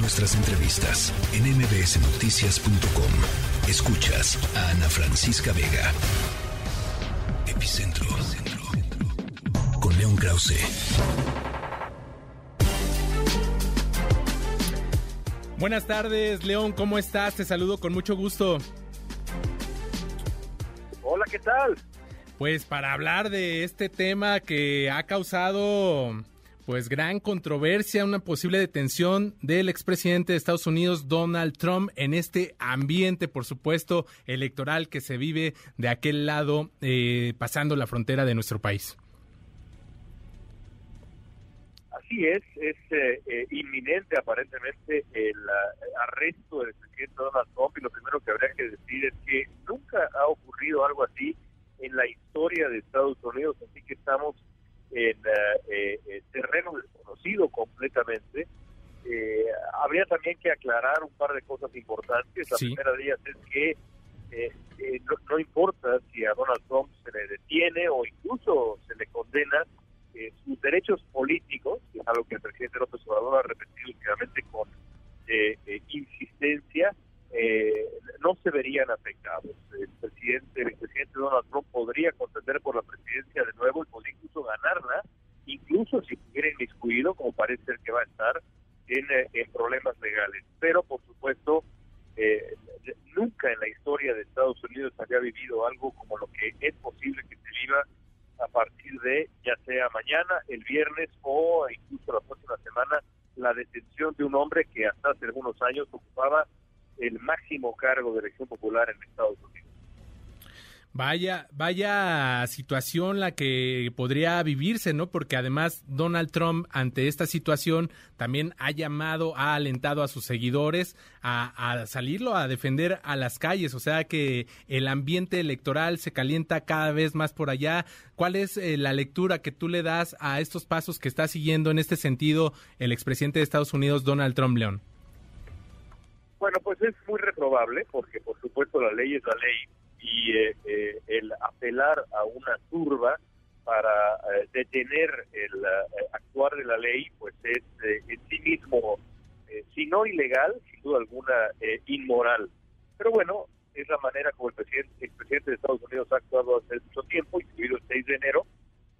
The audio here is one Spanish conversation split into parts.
Nuestras entrevistas en mbsnoticias.com. Escuchas a Ana Francisca Vega. Epicentro. Con León Krause. Buenas tardes, León, ¿cómo estás? Te saludo con mucho gusto. Hola, ¿qué tal? Pues para hablar de este tema que ha causado pues gran controversia, una posible detención del expresidente de Estados Unidos, Donald Trump, en este ambiente, por supuesto, electoral que se vive de aquel lado, eh, pasando la frontera de nuestro país. Así es, es eh, eh, inminente aparentemente el arresto del presidente Donald Trump y lo primero que habría que decir es que nunca ha ocurrido algo así en la historia de Estados Unidos, así que estamos en eh, eh, terreno desconocido completamente. Eh, habría también que aclarar un par de cosas importantes. La primera de ellas es que no, importa si a Donald Trump se le detiene o incluso se le condena sus derechos políticos, que es algo que el presidente López Obrador ha repetido últimamente con insistencia, no se verían afectados. El presidente, el presidente Donald Trump podría contender por la presidencia de nuevo y podría incluso ganarla, incluso si estuviera inmiscuido, como parece ser que va a estar, en, eh, problemas legales. Pero, por supuesto, eh, nunca en la historia de Estados Unidos había vivido como lo que es posible que se viva a partir de, ya sea mañana, el viernes o incluso la próxima semana, la detención de un hombre que hasta hace algunos años ocupaba el máximo cargo de elección popular en Estados Unidos. Vaya, vaya situación la que podría vivirse, ¿no? Porque además Donald Trump ante esta situación también ha llamado, ha alentado a sus seguidores a, salirlo a defender a las calles, o sea que el ambiente electoral se calienta cada vez más por allá. ¿Cuál es eh, la lectura que tú le das a estos pasos que está siguiendo en este sentido el expresidente de Estados Unidos, Donald Trump León? Bueno, pues es muy reprobable porque por supuesto la ley es la ley y eh, eh, el apelar a una turba para eh, detener el actuar de la ley pues es en sí mismo si no ilegal sin duda alguna inmoral pero bueno es la manera como el presidente el presidente de Estados Unidos ha actuado hace mucho tiempo incluido el 6 de enero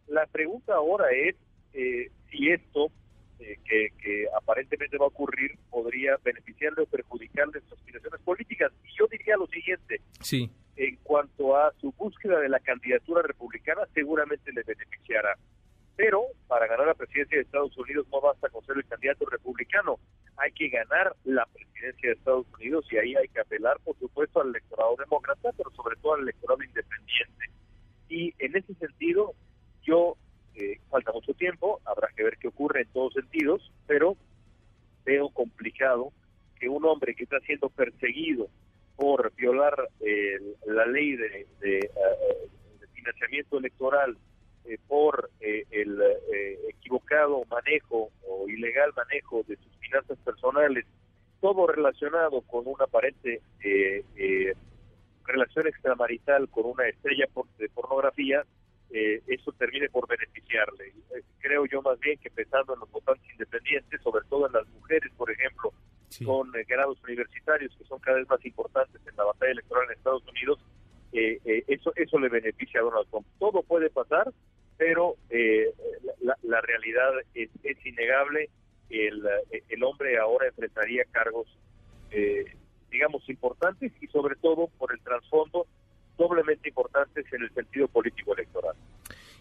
la pregunta ahora es si esto que, que, aparentemente va a ocurrir podría beneficiarle o perjudicarle sus aspiraciones políticas. Y yo diría lo siguiente. Sí. En cuanto a su búsqueda de la candidatura republicana, seguramente le beneficiará. Pero para ganar la presidencia de Estados Unidos no basta con ser el candidato republicano. Hay que ganar la presidencia de Estados Unidos y ahí hay que apelar, por supuesto, al electorado demócrata, pero sobre todo al electorado independiente. Y en ese sentido, yo falta mucho tiempo, habrá que ver qué ocurre en todos sentidos, pero veo complicado que un hombre que está siendo perseguido por violar la ley de, eh, financiamiento electoral, eh, por eh, el equivocado manejo o ilegal manejo de sus finanzas personales, todo relacionado con una aparente relación extramarital con una estrella de pornografía, eh, eso termine por beneficiarle. Eh, creo yo más bien que pensando en los votantes independientes, sobre todo en las mujeres, ejemplo, con eh, grados universitarios que son cada vez más importantes en la batalla electoral en Estados Unidos, eso eso le beneficia a Donald Trump. Todo puede pasar, pero la, realidad es, es innegable. El, el hombre ahora enfrentaría cargos, digamos, importantes y sobre todo por el trasfondo doblemente importantes en el sentido político electoral.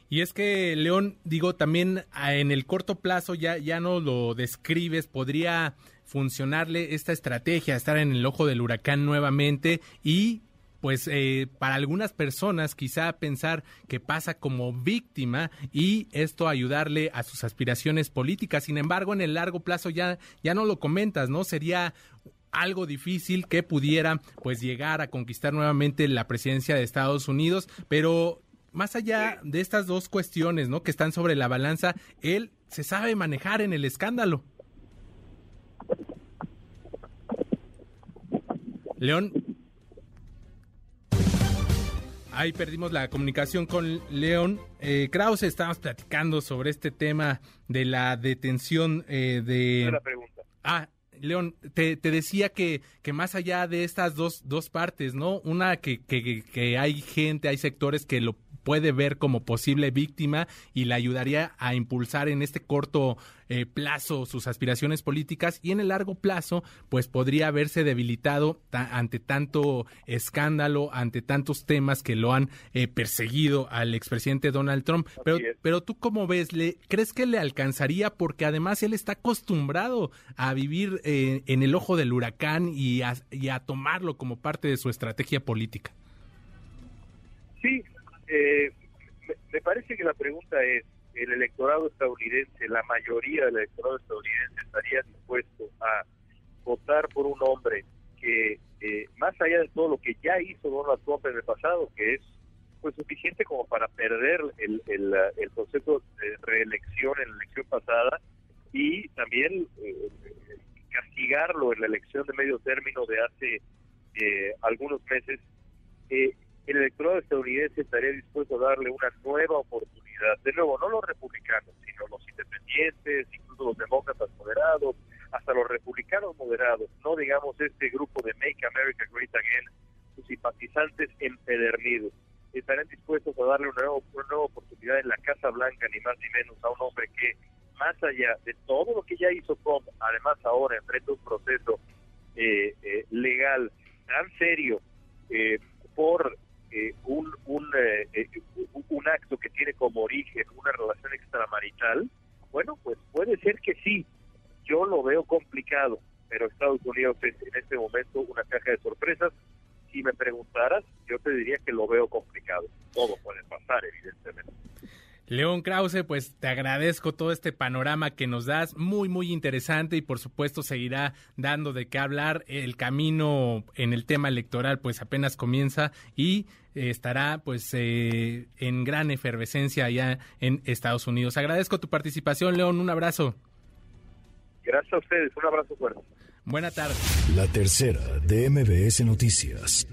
Y es que, León, digo, también ah, en el corto plazo ya, ya no lo describes, podría funcionarle esta estrategia, estar en el ojo del huracán nuevamente y pues eh, para algunas personas quizá pensar que pasa como víctima y esto ayudarle a sus aspiraciones políticas. Sin embargo, en el largo plazo ya, ya no lo comentas, ¿no? Sería algo difícil que pudiera pues llegar a conquistar nuevamente la presidencia de Estados Unidos, pero más allá de estas dos cuestiones, ¿no? que están sobre la balanza, él se sabe manejar en el escándalo. León. Ahí perdimos la comunicación con León. Eh, Krause, estábamos platicando sobre este tema de la detención eh, de... La pregunta. Ah, León, te, decía que, que más allá de estas dos, dos partes, ¿no? Una que, que, que hay gente, hay sectores que lo puede ver como posible víctima y le ayudaría a impulsar en este corto eh, plazo sus aspiraciones políticas y en el largo plazo pues podría haberse debilitado ante tanto escándalo, ante tantos temas que lo han eh, perseguido al expresidente Donald Trump. Pero, pero tú cómo ves, ¿le, ¿crees que le alcanzaría? Porque además él está acostumbrado a vivir eh, en el ojo del huracán y y a tomarlo como parte de su estrategia política. Sí, eh, me, parece que la pregunta es, ¿el electorado estadounidense, la mayoría del electorado estadounidense estaría dispuesto a votar por un hombre que, eh, más allá de todo lo que ya hizo Donald Trump en el pasado, que es pues suficiente como para perder el, el, concepto de reelección en la elección pasada y también eh, castigarlo en la elección de medio término de hace eh, algunos meses, eh, el electorado estadounidense estaría dispuesto a darle una nueva oportunidad. De nuevo, no los republicanos, sino los independientes, incluso los demócratas moderados, hasta los republicanos moderados, no digamos este grupo de Make America Great Again, sus simpatizantes empedernidos, estarían dispuestos a darle una nueva, una nueva oportunidad en la Casa Blanca, ni más ni menos, a un hombre que, más allá de todo lo que ya hizo Trump, además ahora enfrenta un proceso eh, eh, legal tan serio eh, por eh, un, eh, eh, un, un acto que tiene como origen una relación extramarital, bueno, pues puede ser que sí. Yo lo veo complicado, pero Estados Unidos es en este momento León Krause, pues te agradezco todo este panorama que nos das, muy, muy interesante y por supuesto seguirá dando de qué hablar. El camino en el tema electoral pues apenas comienza y eh, estará pues eh, en gran efervescencia allá en Estados Unidos. Agradezco tu participación, León, un abrazo. Gracias a ustedes, un abrazo fuerte. Buena tarde. La tercera de MBS Noticias.